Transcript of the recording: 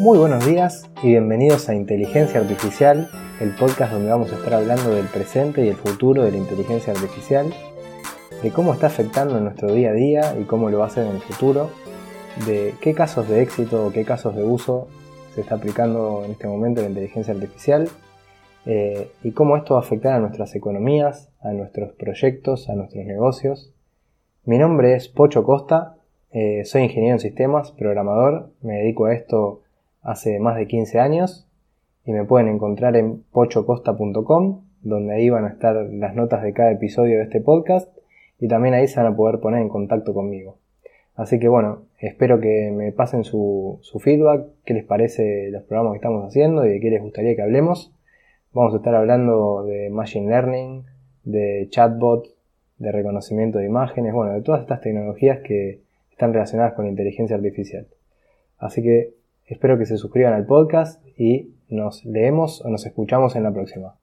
Muy buenos días y bienvenidos a Inteligencia Artificial, el podcast donde vamos a estar hablando del presente y el futuro de la inteligencia artificial, de cómo está afectando nuestro día a día y cómo lo va a hacer en el futuro, de qué casos de éxito o qué casos de uso se está aplicando en este momento la inteligencia artificial eh, y cómo esto va a afectar a nuestras economías, a nuestros proyectos, a nuestros negocios. Mi nombre es Pocho Costa, eh, soy ingeniero en sistemas, programador, me dedico a esto hace más de 15 años y me pueden encontrar en pochocosta.com, donde ahí van a estar las notas de cada episodio de este podcast y también ahí se van a poder poner en contacto conmigo. Así que bueno, espero que me pasen su, su feedback, qué les parece los programas que estamos haciendo y de qué les gustaría que hablemos. Vamos a estar hablando de Machine Learning, de chatbot, de reconocimiento de imágenes, bueno, de todas estas tecnologías que están relacionadas con la inteligencia artificial. Así que espero que se suscriban al podcast y nos leemos o nos escuchamos en la próxima.